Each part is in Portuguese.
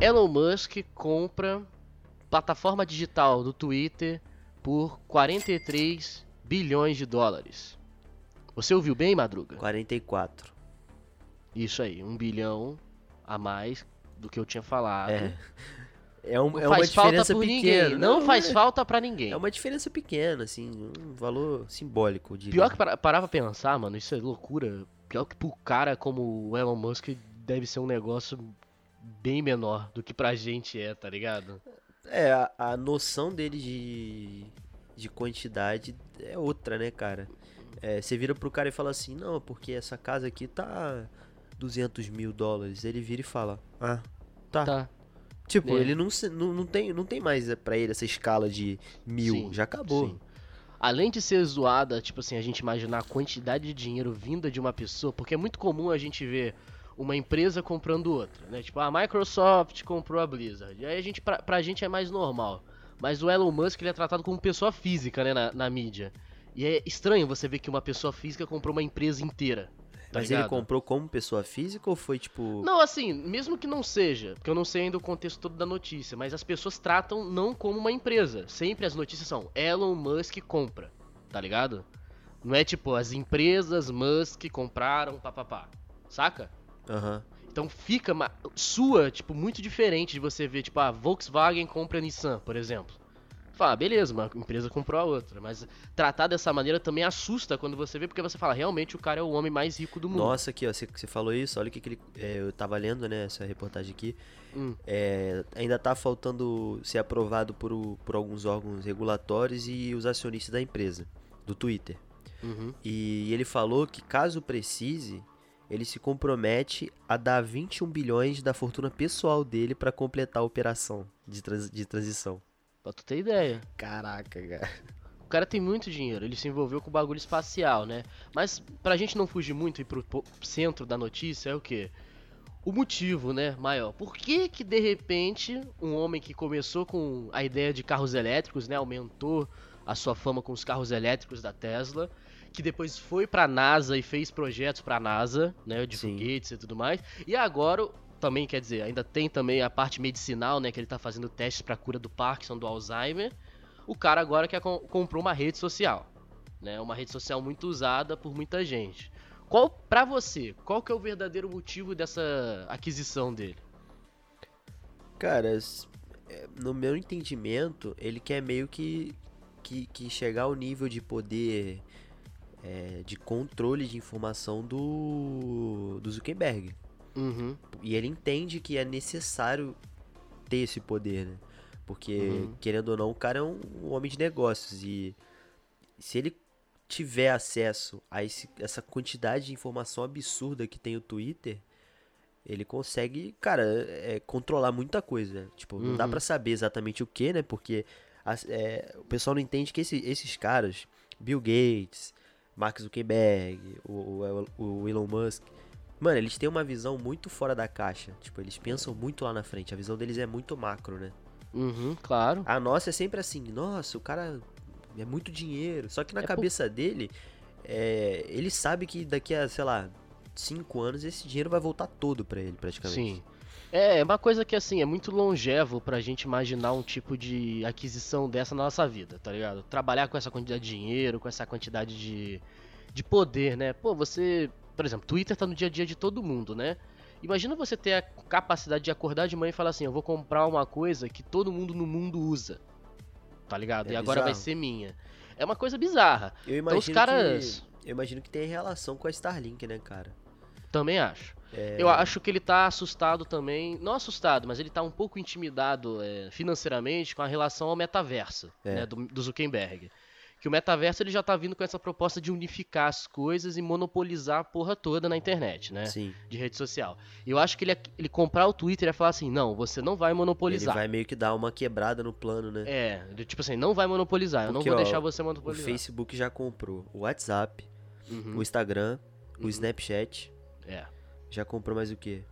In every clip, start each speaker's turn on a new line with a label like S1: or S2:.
S1: Elon Musk compra plataforma digital do Twitter por 43 bilhões de dólares. Você ouviu bem, Madruga?
S2: 44.
S1: Isso aí, um bilhão a mais do que eu tinha falado.
S2: É. É, um,
S1: Não
S2: é uma
S1: faz falta
S2: diferença pequena.
S1: ninguém. Não, faz
S2: é,
S1: falta pra ninguém.
S2: É uma diferença pequena, assim, um valor simbólico. eu diria.
S1: Pior que para, parar pra pensar, mano, isso é loucura. Pior que pro cara como o Elon Musk deve ser um negócio bem menor do que pra gente é, tá ligado?
S2: É, a, a noção dele de, de quantidade é outra, né, cara? É, você vira pro cara e fala assim, não, porque essa casa aqui tá 200 mil dólares. Ele vira e fala, ah, tá.
S1: Tá.
S2: Tipo,
S1: É.
S2: ele não, se- não, não, tem, não tem mais pra ele essa escala de mil,
S1: Sim,
S2: já acabou.
S1: sim. Além de ser zoada, tipo assim, a gente imaginar a quantidade de dinheiro vinda de uma pessoa, porque é muito comum a gente ver uma empresa comprando outra, né? Tipo, a Microsoft comprou a Blizzard. E aí a gente, pra, pra gente é mais normal. Mas o Elon Musk ele é tratado como pessoa física, né, na, na mídia. E é estranho você ver que uma pessoa física comprou uma empresa inteira. Tá
S2: Mas ele
S1: ligado?
S2: comprou como pessoa física ou foi tipo.
S1: Não, assim, mesmo que não seja, porque eu não sei ainda o contexto todo da notícia, mas as pessoas tratam não como uma empresa. Sempre as notícias são Elon Musk compra, tá ligado? Não é tipo, as empresas Musk compraram, papapá. Saca?
S2: Aham.
S1: Então fica sua, tipo, muito diferente de você ver, tipo, a Volkswagen compra a Nissan, por exemplo. Fala, beleza, uma empresa comprou a outra, mas tratar dessa maneira também assusta quando você vê, porque você fala, realmente o cara é o homem mais rico do mundo.
S2: Nossa, aqui, ó, você, você falou isso, olha o que, que ele. é, eu tava lendo, né, essa reportagem aqui.
S1: Hum.
S2: É, ainda tá faltando ser aprovado por, o- por alguns órgãos regulatórios e os acionistas da empresa, do Twitter.
S1: Uhum.
S2: E ele falou que caso precise, ele se compromete a dar 21 bilhões da fortuna pessoal dele pra completar a operação de, trans- de transição.
S1: Pra tu ter ideia.
S2: Caraca, cara.
S1: O cara tem muito dinheiro, ele se envolveu com o bagulho espacial, né? Mas pra gente não fugir muito e ir pro centro da notícia é o quê? O motivo, né, maior. Por que que de repente um homem que começou com a ideia de carros elétricos, né, aumentou a sua fama com os carros elétricos da Tesla, que depois foi pra NASA e fez projetos pra NASA, né, de
S2: Sim.
S1: foguetes e tudo mais, e agora também quer dizer, ainda tem também a parte medicinal, né, que ele tá fazendo testes pra cura do Parkinson, do Alzheimer. O cara agora quer com- comprou uma rede social, né? Uma rede social muito usada por muita gente. Qual para você, qual que é o verdadeiro motivo dessa aquisição dele?
S2: Cara, é, no meu entendimento, ele quer meio que, que, que chegar ao nível de poder é, de controle de informação do, do Zuckerberg.
S1: Uhum.
S2: E ele entende que é necessário ter esse poder, né? Porque,
S1: Uhum.
S2: querendo ou não, o cara é um, um homem de negócios. E se ele tiver acesso a esse- essa quantidade de informação absurda que tem o Twitter, ele consegue, cara, é, controlar muita coisa. Tipo, não dá
S1: Uhum.
S2: pra saber exatamente o que, né? Porque as- é, o pessoal não entende que esse- esses caras, Bill Gates, Mark Zuckerberg, o, o- o Elon Musk, mano, eles têm uma visão muito fora da caixa. Tipo, eles pensam muito lá na frente. A visão deles é muito macro, né?
S1: Uhum, claro.
S2: A nossa é sempre assim, nossa, o cara é muito dinheiro. Só que na
S1: É por-
S2: cabeça dele, é, ele sabe que daqui a, sei lá, cinco anos esse dinheiro vai voltar todo pra ele, praticamente.
S1: Sim. É, é uma coisa que assim, é muito longevo pra gente imaginar um tipo de aquisição dessa na nossa vida, tá ligado? Trabalhar com essa quantidade de dinheiro, com essa quantidade de, de poder, né? Pô, você, por exemplo, Twitter tá no dia a dia de todo mundo, né? Imagina você ter a capacidade de acordar de manhã e falar assim, eu vou comprar uma coisa que todo mundo no mundo usa. Tá ligado?
S2: É
S1: e agora vai
S2: bizarro.
S1: ser minha. É uma coisa bizarra.
S2: Eu
S1: Então
S2: imagino
S1: os caras.
S2: que. Eu imagino que tem relação com a Starlink, né, cara?
S1: Também acho.
S2: É,
S1: Eu acho que ele tá assustado também. Não assustado, mas ele tá um pouco intimidado é, financeiramente com a relação ao metaverso,
S2: É.
S1: né, do, do Zuckerberg. Que o metaverso ele já tá vindo com essa proposta de unificar as coisas e monopolizar a porra toda na internet, né?
S2: Sim.
S1: De rede social. E eu acho que ele, ia- ele comprar o Twitter e ia falar assim: não, você não vai
S2: Ele
S1: monopolizar.
S2: vai meio que dar uma quebrada no plano, né?
S1: É, ele, tipo assim, não vai monopolizar, eu não
S2: Porque,
S1: vou
S2: ó,
S1: deixar você
S2: O
S1: monopolizar.
S2: Facebook já comprou o WhatsApp,
S1: Uhum,
S2: o Instagram, o
S1: Uhum.
S2: Snapchat.
S1: É.
S2: Já comprou mais o quê?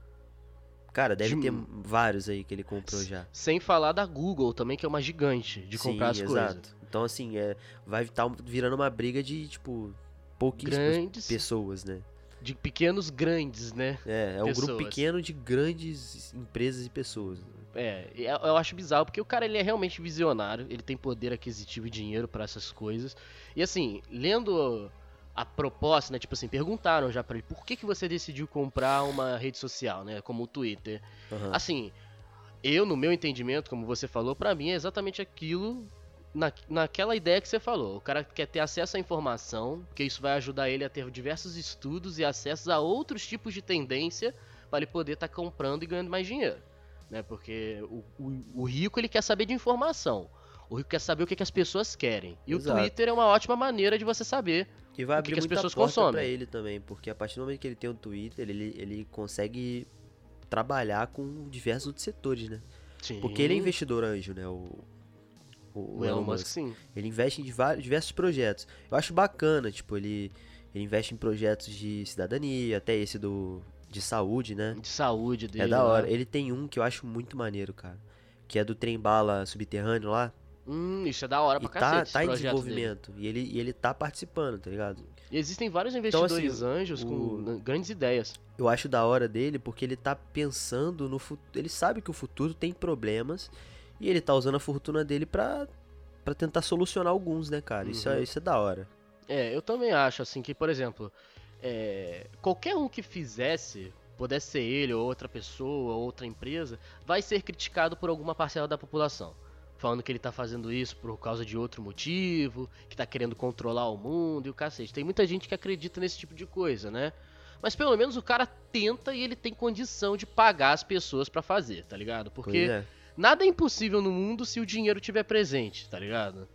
S2: Cara, deve
S1: De-
S2: ter vários aí que ele comprou já.
S1: Sem falar da Google também, que é uma gigante de comprar as
S2: Sim,
S1: coisas.
S2: Então, assim, é, vai estar virando uma briga de, tipo, pouquíssimas
S1: Grandes,
S2: pessoas, né?
S1: de pequenos grandes, né?
S2: É, é um grupo pequeno de grandes empresas e pessoas.
S1: É, e eu acho bizarro, porque o cara ele é realmente visionário, ele tem poder aquisitivo e dinheiro pra essas coisas. E assim, lendo a proposta, né, tipo assim, perguntaram já pra ele, por que, que você decidiu comprar uma rede social, né, como o Twitter?
S2: Aham.
S1: Assim, eu, no meu entendimento, como você falou, pra mim é exatamente aquilo, na, naquela ideia que você falou. O cara quer ter acesso à informação, porque isso vai ajudar ele a ter diversos estudos e acessos a outros tipos de tendência para ele poder estar comprando e ganhando mais dinheiro. Né? Porque o, o- o rico ele quer saber de informação. O rico quer saber o que, que as pessoas querem. E
S2: Exato.
S1: o Twitter é uma ótima maneira de você saber.
S2: E vai
S1: o que
S2: abrir
S1: que as pessoas consomem.
S2: pra ele também, porque a partir do momento que ele tem o Twitter, ele, ele consegue trabalhar com diversos outros setores, né?
S1: Sim,
S2: Porque ele é investidor anjo, né? O, o,
S1: O Elon Musk, sim.
S2: Ele investe em vários, diversos projetos. Eu acho bacana, tipo, ele, ele investe em projetos de cidadania, até esse do de saúde, né?
S1: De saúde dele.
S2: É da hora.
S1: Né?
S2: Ele tem um que eu acho muito maneiro, cara. Que é do trem bala subterrâneo lá.
S1: Hum, isso é da hora
S2: E
S1: pra
S2: tá,
S1: cacete. esse
S2: tá em
S1: dele.
S2: desenvolvimento. E ele, e ele tá participando, tá ligado?
S1: E existem vários
S2: Então, assim,
S1: investidores anjos com
S2: o-
S1: né, grandes ideias.
S2: Eu acho da hora dele porque ele tá pensando no futuro. Ele sabe que o futuro tem problemas. E ele tá usando a fortuna dele pra, pra tentar solucionar alguns, né, cara? Isso, é,
S1: Uhum.
S2: isso é da hora.
S1: É, eu também acho, assim, que, por exemplo, é, qualquer um que fizesse, pudesse ser ele ou outra pessoa, ou outra empresa, vai ser criticado por alguma parcela da população. Falando que ele tá fazendo isso por causa de outro motivo, que tá querendo controlar o mundo e o cacete. Tem muita gente que acredita nesse tipo de coisa, né? Mas pelo menos o cara tenta e ele tem condição de pagar as pessoas pra fazer, tá ligado? Porque
S2: é.
S1: Nada é impossível no mundo se o dinheiro estiver presente, tá ligado?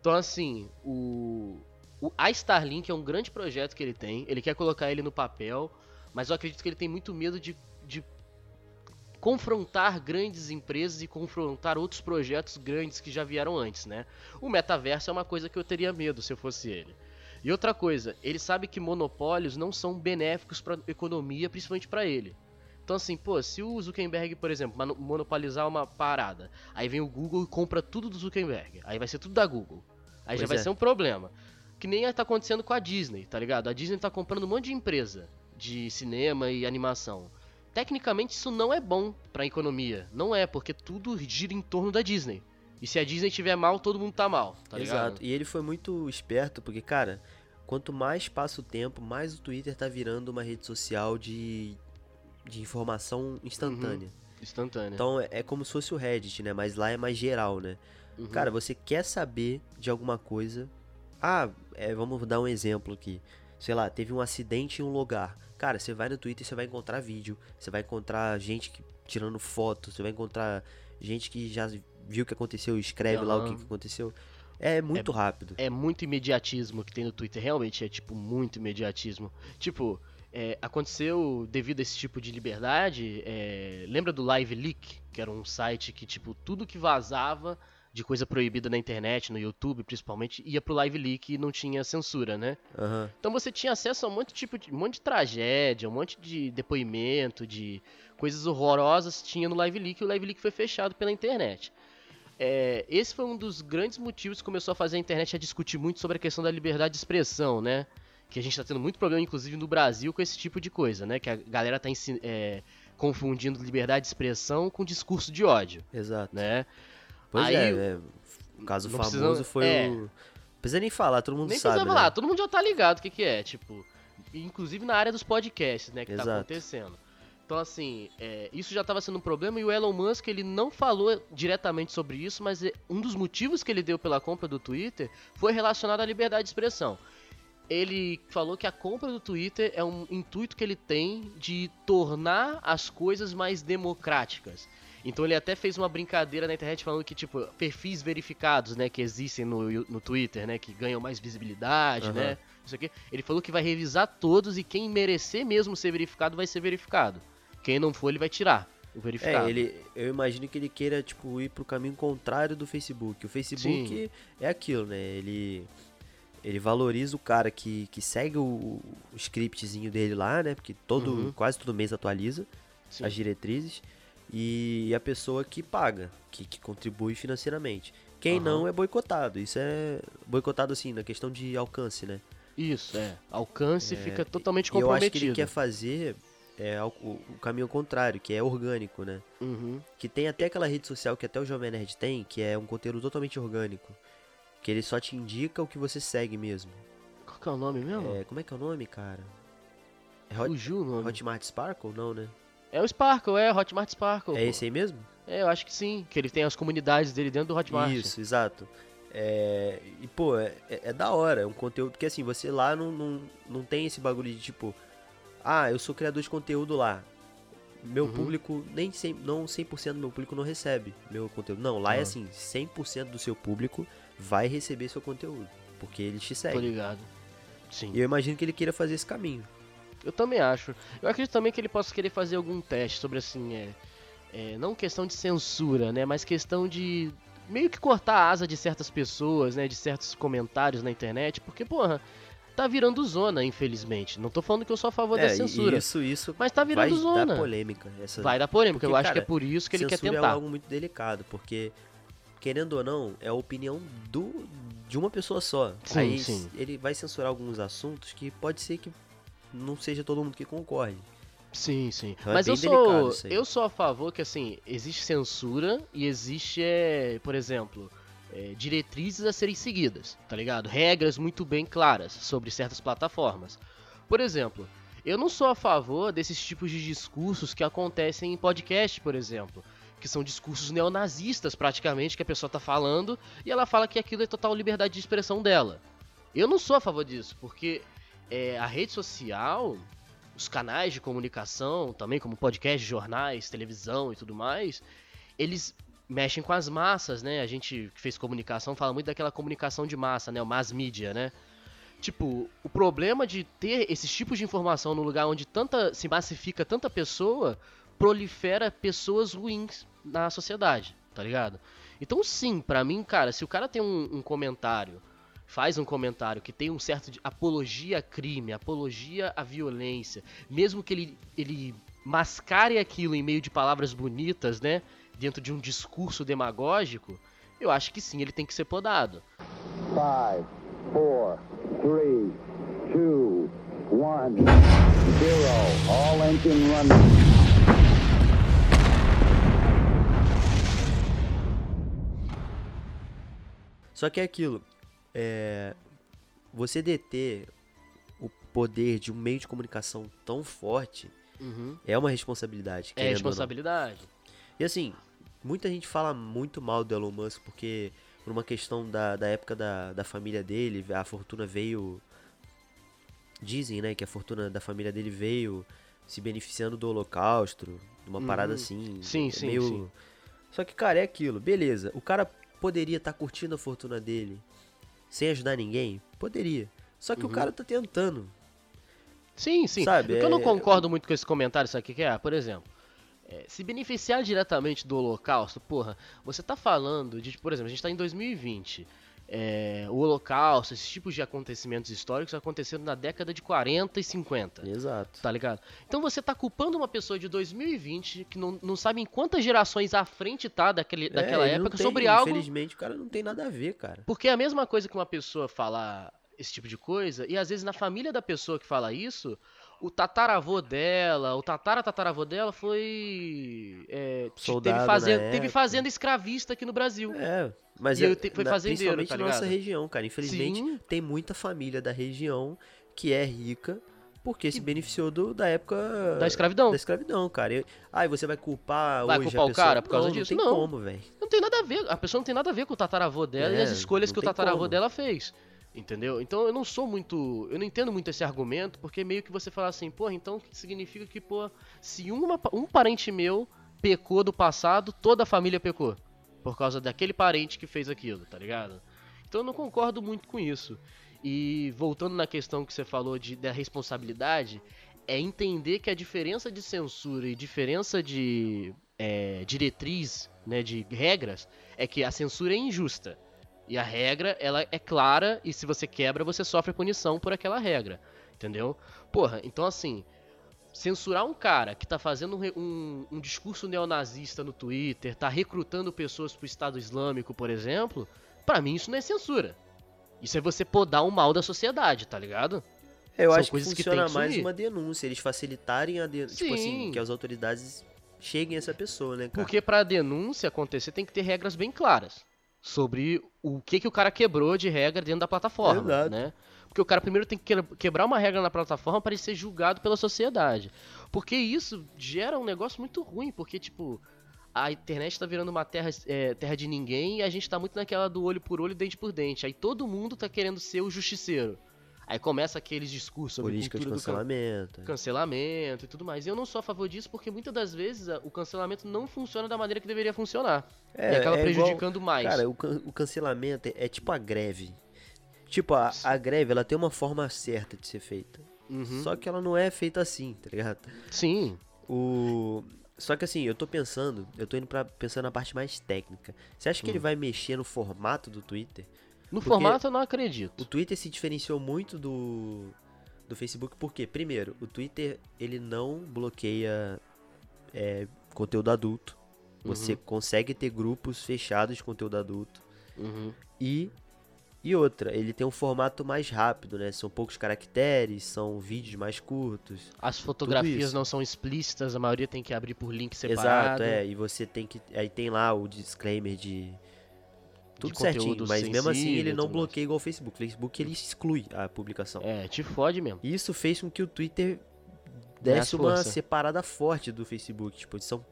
S1: Então, assim, o, o a Starlink é um grande projeto que ele tem, ele quer colocar ele no papel, mas eu acredito que ele tem muito medo de, de confrontar grandes empresas e confrontar outros projetos grandes que já vieram antes, né? O metaverso é uma coisa que eu teria medo se eu fosse ele. E outra coisa, ele sabe que monopólios não são benéficos para economia, principalmente para ele. Então assim, pô, se o Zuckerberg, por exemplo, monopolizar uma parada, aí vem o Google e compra tudo do Zuckerberg, aí vai ser tudo da Google. Aí já
S2: Pois
S1: vai
S2: é.
S1: ser um problema. Que nem tá acontecendo com a Disney, tá ligado? A Disney tá comprando um monte de empresa de cinema e animação. Tecnicamente isso não é bom pra economia. Não é, porque tudo gira em torno da Disney. E se a Disney tiver mal, todo mundo tá mal, tá ligado?
S2: Exato. E ele foi muito esperto, porque, cara, quanto mais passa o tempo, mais o Twitter tá virando uma rede social de, de informação instantânea.
S1: Instantâneo.
S2: Então é, é como se fosse o Reddit, né? Mas lá é mais geral, né?
S1: Uhum.
S2: Cara, você quer saber de alguma coisa. Ah, é, vamos dar um exemplo aqui. Sei lá, teve um acidente em um lugar. Cara, você vai no Twitter e você vai encontrar vídeo. Você vai encontrar gente que- tirando foto. Você vai encontrar gente que já viu o que aconteceu e escreve lá o que que aconteceu. É muito rápido.
S1: é muito imediatismo que tem no Twitter. Realmente é, tipo, muito imediatismo. Tipo, é, aconteceu devido a esse tipo de liberdade. é, lembra do Live Leak? Que era um site que, tipo, tudo que vazava de coisa proibida na internet, no YouTube principalmente, ia pro Live Leak e não tinha censura, né?
S2: Aham.
S1: Então você tinha acesso a um monte de tipo de, um monte de tragédia, um monte de depoimento, de coisas horrorosas tinha no Live Leak e o Live Leak foi fechado pela internet. É, esse foi um dos grandes motivos que começou a fazer a internet a discutir muito sobre a questão da liberdade de expressão, né? Que a gente tá tendo muito problema, inclusive no Brasil, com esse tipo de coisa, né? Que a galera tá ensi- é, confundindo liberdade de expressão com discurso de ódio,
S2: Exato.
S1: né?
S2: Pois
S1: Aí,
S2: é, é, o caso famoso
S1: precisa-
S2: foi
S1: é.
S2: o. Não precisa nem falar, todo mundo
S1: Nem
S2: sabe.
S1: precisava
S2: né?
S1: falar, todo mundo já tá ligado o que que é, tipo, inclusive na área dos podcasts, né, que tá
S2: Exato.
S1: acontecendo. Então, assim, é, isso já tava sendo um problema e o Elon Musk, ele não falou diretamente sobre isso, mas é- um dos motivos que ele deu pela compra do Twitter foi relacionado à liberdade de expressão. Ele falou que a compra do Twitter é um intuito que ele tem de tornar as coisas mais democráticas. Então ele até fez uma brincadeira na internet falando que, tipo, perfis verificados, né, que existem no, no Twitter, né, que ganham mais visibilidade,
S2: Aham.
S1: né, isso aqui. Ele falou que vai revisar todos e quem merecer mesmo ser verificado vai ser verificado. Quem não for, ele vai tirar o verificado.
S2: É, ele, eu imagino que ele queira, tipo, ir pro caminho contrário do Facebook. O Facebook é aquilo, né? Ele, Ele valoriza o cara que, que segue o, o scriptzinho dele lá, né? Porque todo,
S1: Uhum.
S2: quase todo mês atualiza
S1: Sim.
S2: as diretrizes. E a pessoa que paga, que, que contribui financeiramente. Quem
S1: Aham.
S2: não é boicotado. Isso é boicotado assim, na questão de alcance, né?
S1: Isso, é. Alcance fica totalmente
S2: E eu acho que
S1: comprometido.
S2: ele quer fazer é, o, o caminho contrário, que é orgânico, né?
S1: Uhum.
S2: Que tem até aquela rede social que até o Jovem Nerd tem, que é um conteúdo totalmente orgânico. Que ele só te indica o que você segue mesmo.
S1: Qual que é o nome mesmo?
S2: É, como é que é o nome, cara? É Hot,
S1: Fugiu o nome.
S2: Hotmart Sparkle? Não, né?
S1: É o Sparkle, é, Hotmart Sparkle.
S2: É
S1: pô.
S2: esse aí mesmo?
S1: É, eu acho que sim. Que ele tem as comunidades dele dentro do Hotmart.
S2: Isso, exato. É, e, pô, é, é- é da hora. É um conteúdo que, assim, você lá não, não, não tem esse bagulho de tipo, ah, eu sou criador de conteúdo lá. Meu
S1: Uhum.
S2: público, nem 100, não 100% do meu público não recebe meu conteúdo. Não, lá é
S1: Ah.
S2: assim, 100% do seu público vai receber seu conteúdo. Porque eles te
S1: Tô
S2: seguem.
S1: ligado. Sim.
S2: E eu imagino que ele queira fazer esse caminho.
S1: Eu também acho. Eu acredito também que ele possa querer fazer algum teste sobre assim, é, é, não questão de censura, né, mas questão de meio que cortar a asa de certas pessoas, né, de certos comentários na internet, porque porra, tá virando zona, infelizmente. Não tô falando que eu sou a favor da
S2: É, e
S1: censura,
S2: isso, isso
S1: mas tá
S2: vai
S1: virando zona.
S2: dar polêmica. Essa,
S1: Vai dar polêmica,
S2: Porque,
S1: eu acho
S2: cara,
S1: que é por isso que ele quer
S2: Censura
S1: tentar.
S2: é algo muito delicado, porque, querendo ou não, é a opinião do, de uma pessoa só.
S1: Sim,
S2: Aí
S1: sim.
S2: ele vai censurar alguns assuntos que pode ser que não seja todo mundo que concorde.
S1: Sim, sim.
S2: Então é
S1: Mas
S2: bem
S1: eu sou, eu sou a favor que assim, existe censura e existe, é, por exemplo, é, diretrizes a serem seguidas, tá ligado? Regras muito bem claras sobre certas plataformas. Por exemplo, eu não sou a favor desses tipos de discursos que acontecem em podcast, por exemplo. Que são discursos neonazistas, praticamente, que a pessoa tá falando e ela fala que aquilo é total liberdade de expressão dela. Eu não sou a favor disso, porque é, a rede social, os canais de comunicação, também como podcast, jornais, televisão e tudo mais, eles mexem com as massas, né? A gente que fez comunicação fala muito daquela comunicação de massa, né? O mass media, né? Tipo, o problema de ter esses tipos de informação no lugar onde tanta se massifica tanta pessoa, prolifera pessoas ruins na sociedade, tá ligado? Então sim, pra mim, cara, se o cara tem um, um comentário, faz um comentário que tem um certo de apologia a crime, apologia à violência, mesmo que ele, ele mascare aquilo em meio de palavras bonitas, né? Dentro de um discurso demagógico, eu acho que sim, ele tem que ser podado.
S3: Five, four, three, two, one, zero. All engine running.
S2: Só que é aquilo, é, você deter o poder de um meio de comunicação tão forte
S1: Uhum.
S2: é uma responsabilidade.
S1: É responsabilidade.
S2: E assim, muita gente fala muito mal do Elon Musk porque por uma questão da, da época da, da família dele, a fortuna veio. Dizem, né, que a fortuna da família dele veio se beneficiando do holocausto, uma parada
S1: Uhum.
S2: assim.
S1: Sim,
S2: é
S1: sim,
S2: meio...
S1: sim.
S2: Só que, cara, é aquilo, beleza. O cara poderia estar curtindo a fortuna dele sem ajudar ninguém? Poderia. Só que
S1: Uhum.
S2: o cara tá tentando.
S1: Sim, sim.
S2: Sabe,
S1: o que eu não
S2: é-
S1: concordo muito com esse comentário, sabe o que que é? Por exemplo, é, se beneficiar diretamente do holocausto, porra, você tá falando de, por exemplo, a gente tá em 2020. É, o holocausto, esses tipos de acontecimentos históricos aconteceram na década de 40 e 50.
S2: Exato.
S1: Tá ligado? Então você tá culpando uma pessoa de 2020 que não, não sabe em quantas gerações à frente tá daquele, daquela
S2: É, não
S1: época
S2: tem-
S1: sobre algo
S2: Infelizmente, o cara não tem nada a ver, cara.
S1: porque é a mesma coisa que uma pessoa falar esse tipo de coisa, e às vezes na família da pessoa que fala isso, o tataravô dela, o tatara-tataravô dela foi. é,
S2: Soldado
S1: teve,
S2: na
S1: fazenda, teve fazenda escravista aqui no Brasil.
S2: É, mas
S1: E
S2: é,
S1: te- foi
S2: na-
S1: fazendeiro,
S2: principalmente
S1: tá
S2: na nossa região, cara. Infelizmente,
S1: Sim.
S2: tem muita família da região que é rica porque se beneficiou do, da época
S1: Da escravidão.
S2: da escravidão, cara. E, ai, você vai culpar
S1: Vai
S2: hoje
S1: culpar o
S2: pessoa?
S1: cara por causa
S2: não,
S1: disso?
S2: Não tem
S1: Não.
S2: como, velho.
S1: Não tem nada a ver, a pessoa não tem nada a ver com o tataravô dela e
S2: É,
S1: as escolhas
S2: não
S1: que o tataravô
S2: como.
S1: dela fez. Entendeu? Então eu não sou muito. Eu não entendo muito esse argumento, porque meio que você fala assim, porra, então significa que, pô, se uma, um parente meu pecou do passado, toda a família pecou. Por causa daquele parente que fez aquilo, tá ligado? Então eu não concordo muito com isso. E voltando na questão que você falou de, da responsabilidade, é entender que a diferença de censura e diferença de é, diretriz, né, de regras, é que a censura é injusta. E a regra, ela é clara e se você quebra, você sofre punição por aquela regra. Entendeu? Porra, então assim, censurar um cara que tá fazendo um, um- um discurso neonazista no Twitter, tá recrutando pessoas pro Estado Islâmico, por exemplo, pra mim isso não é censura. Isso é você podar o mal da sociedade, tá ligado?
S2: Eu
S1: São
S2: acho que
S1: que
S2: funciona
S1: tem que
S2: mais uma denúncia, eles facilitarem a denúncia, tipo assim,
S1: Sim.
S2: que as autoridades cheguem a essa pessoa, né, cara?
S1: Porque pra denúncia acontecer tem que ter regras bem claras sobre o que, que o cara quebrou de regra dentro da plataforma, né? Porque o cara primeiro tem que que- quebrar uma regra na plataforma para ele ser julgado pela sociedade. Porque isso gera um negócio muito ruim, porque tipo, a internet tá virando uma terra, é, terra de ninguém e a gente tá muito naquela do olho por olho, dente por dente. Aí todo mundo tá querendo ser o justiceiro. Aí começa aqueles discursos sobre
S2: Política de
S1: do can-
S2: cancelamento.
S1: cancelamento e tudo mais. E eu não sou a favor disso porque muitas das vezes a- o cancelamento não funciona da maneira que deveria funcionar.
S2: É,
S1: e acaba
S2: é igual-
S1: prejudicando mais.
S2: Cara, o, can- o cancelamento é, é tipo a greve. Tipo, a, a greve, ela tem uma forma certa de ser feita.
S1: Uhum.
S2: Só que ela não é feita assim, tá ligado?
S1: Sim.
S2: O... Só que assim, eu tô pensando, eu tô indo pra pensando na parte mais técnica. Você acha que ele vai mexer no formato do Twitter?
S1: No
S2: Porque
S1: formato eu não
S2: O
S1: acredito.
S2: Twitter se diferenciou muito do, do Facebook porque, primeiro, o Twitter ele não bloqueia é, conteúdo adulto. Você consegue ter grupos fechados de conteúdo adulto.
S1: Uhum.
S2: E, e outra, ele tem um formato mais rápido, né? São poucos caracteres, são vídeos mais curtos.
S1: As fotografias não são explícitas, a maioria tem que abrir por link
S2: Exato,
S1: separado.
S2: é. E você tem que. Aí tem lá o disclaimer de. Tudo certinho, mas mesmo assim ele não bloqueia igual o Facebook. O Facebook ele exclui a publicação.
S1: É, te fode mesmo.
S2: Isso fez com que o Twitter desse uma separada forte do Facebook. Tipo, eles são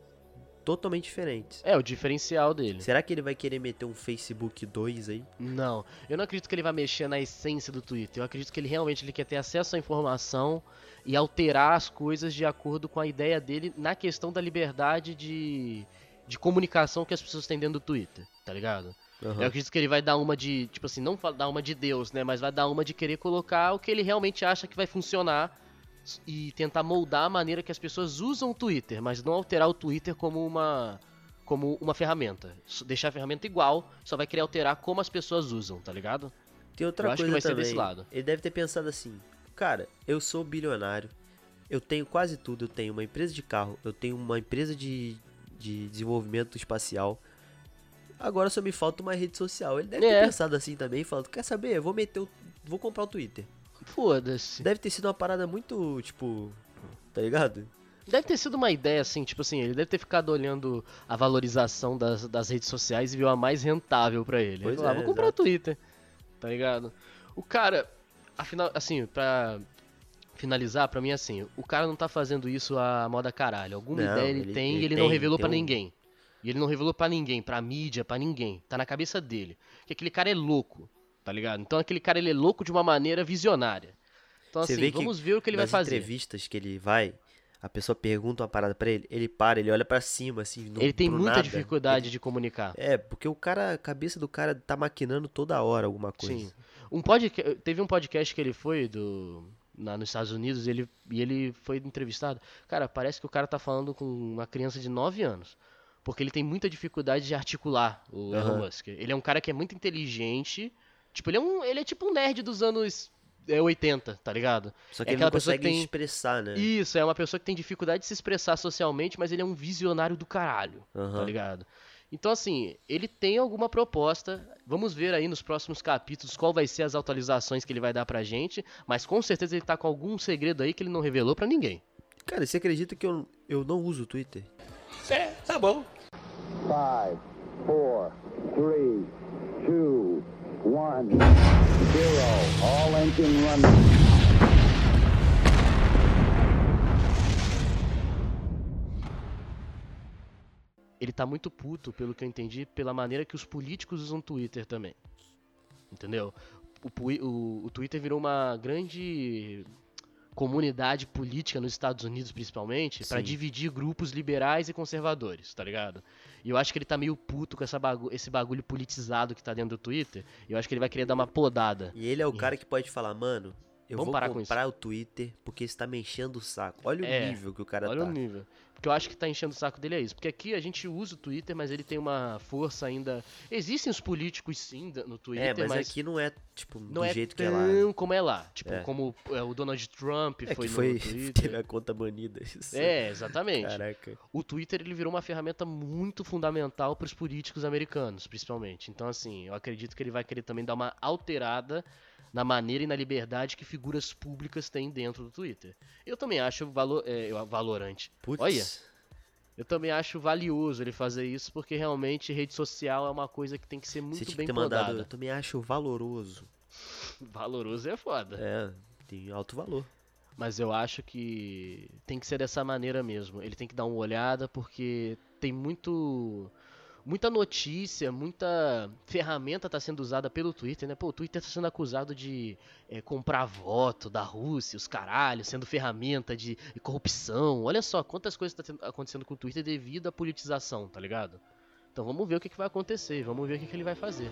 S2: totalmente diferentes.
S1: É, o diferencial dele.
S2: Será que ele vai querer meter um Facebook 2 aí?
S1: Não, eu não acredito que ele vai mexer na essência do Twitter. Eu acredito que ele realmente ele quer ter acesso à informação e alterar as coisas de acordo com a ideia dele na questão da liberdade de, de comunicação que as pessoas têm dentro do Twitter, tá ligado?
S2: Aham.
S1: Eu acredito que ele vai dar uma de, tipo assim, não dar uma de Deus, né? Mas vai dar uma de querer colocar o que ele realmente acha que vai funcionar e tentar moldar a maneira que as pessoas usam o Twitter, mas não alterar o Twitter como uma como uma ferramenta. Deixar a ferramenta igual, só vai querer alterar como as pessoas usam, tá ligado?
S2: Tem outra
S1: Eu acho que
S2: coisa
S1: vai ser
S2: também.
S1: desse lado.
S2: Ele deve ter pensado assim: cara, eu sou bilionário, eu tenho quase tudo. Eu tenho uma empresa de carro, eu tenho uma empresa de, de desenvolvimento espacial. Agora só me falta uma rede social. Ele deve
S1: É.
S2: ter pensado assim também, falando: quer saber? Eu vou meter o. Vou comprar o Twitter.
S1: Foda-se.
S2: Deve ter sido uma parada muito, tipo. Tá ligado?
S1: Deve ter sido uma ideia assim, tipo assim, ele deve ter ficado olhando a valorização das, das redes sociais e viu a mais rentável pra ele.
S2: Pois
S1: ele falou, ah,
S2: é,
S1: vou comprar o
S2: exato.
S1: Twitter. Tá ligado? O cara, afinal, assim, pra finalizar, pra mim assim, o cara não tá fazendo isso a moda caralho. Alguma
S2: Não,
S1: ideia ele,
S2: ele-
S1: tem e
S2: ele
S1: ele não revelou pra
S2: um-
S1: ninguém. E ele não revelou pra ninguém, pra mídia, pra ninguém. Tá na cabeça dele. Porque aquele cara é louco, tá ligado? Então aquele cara ele é louco de uma maneira visionária. Então
S2: Você
S1: assim,
S2: que
S1: vamos ver o que ele vai
S2: Nas
S1: fazer.
S2: entrevistas que ele vai, a pessoa pergunta uma parada pra ele, ele para, ele olha pra cima, assim. no-
S1: Ele tem muita
S2: nada.
S1: dificuldade de comunicar.
S2: É, porque o cara, a cabeça do cara tá maquinando toda hora alguma coisa.
S1: Sim. Um podca... Teve um podcast que ele foi do. Na, nos Estados Unidos ele, e ele foi entrevistado. Cara, parece que o cara tá falando com uma criança de 9 anos. Porque ele tem muita dificuldade de articular o Elon
S2: Aham.
S1: Musk. Ele é um cara que é muito inteligente. Tipo, ele é, um, ele é tipo um nerd dos anos é, 80, tá ligado?
S2: Só que
S1: É
S2: ele não consegue
S1: que tem-
S2: expressar, né?
S1: Isso, é uma pessoa que tem dificuldade de se expressar socialmente, mas ele é um visionário do caralho, tá
S2: Aham.
S1: ligado? Então, assim, ele tem alguma proposta. Vamos ver aí nos próximos capítulos qual vai ser as atualizações que ele vai dar pra gente. Mas com certeza ele tá com algum segredo aí que ele não revelou pra ninguém.
S2: Cara, você acredita que eu, eu não uso o Twitter?
S1: É, tá bom.
S3: Five, four, three, two, one, zero. All engine running.
S1: Ele tá muito puto, pelo que eu entendi, pela maneira que os políticos usam Twitter também. Entendeu? O, o- o Twitter virou uma grande comunidade política nos Estados Unidos, principalmente, pra
S2: Sim.
S1: dividir grupos liberais e conservadores, tá ligado? E eu acho que ele tá meio puto com essa bagu- esse bagulho politizado que tá dentro do Twitter. E eu acho que ele vai querer dar uma podada.
S2: E ele é o cara que pode falar, mano, eu
S1: Vamos
S2: vou
S1: parar com
S2: comprar o Twitter porque você tá me enchendo o saco. Olha
S1: É,
S2: o nível que o cara
S1: Olha
S2: tá.
S1: o nível. Que eu acho que tá enchendo o saco dele é isso. Porque aqui a gente usa o Twitter, mas ele tem uma força ainda. Existem os políticos sim no Twitter,
S2: É, mas,
S1: mas,
S2: aqui não é, tipo,
S1: não
S2: do
S1: é
S2: jeito que é lá. né?
S1: como é lá. Tipo,
S2: É.
S1: como é, o Donald Trump
S2: É
S1: foi
S2: que
S1: no
S2: foi,
S1: Twitter.
S2: teve a conta banida. Isso.
S1: É, exatamente.
S2: Caraca.
S1: O Twitter ele virou uma ferramenta muito fundamental para os políticos americanos, principalmente. Então, assim, eu acredito que ele vai querer também dar uma alterada na maneira e na liberdade que figuras públicas têm dentro do Twitter. Eu também acho valor, é, valorante.
S2: Putz.
S1: Olha. Eu também acho valioso ele fazer isso, porque realmente rede social é uma coisa que tem que ser
S2: Você
S1: muito
S2: tinha
S1: bem
S2: que ter mandado. Eu também acho valoroso.
S1: Valoroso é foda.
S2: É, tem alto valor.
S1: Mas eu acho que tem que ser dessa maneira mesmo. Ele tem que dar uma olhada porque tem muito muita notícia, muita ferramenta tá sendo usada pelo Twitter, né? Pô, o Twitter tá sendo acusado de é, comprar voto da Rússia, os caralhos, sendo ferramenta de, de corrupção. Olha só quantas coisas tá tendo- acontecendo com o Twitter devido à politização, tá ligado? Então vamos ver o que, que vai acontecer, vamos ver o que, que ele vai fazer.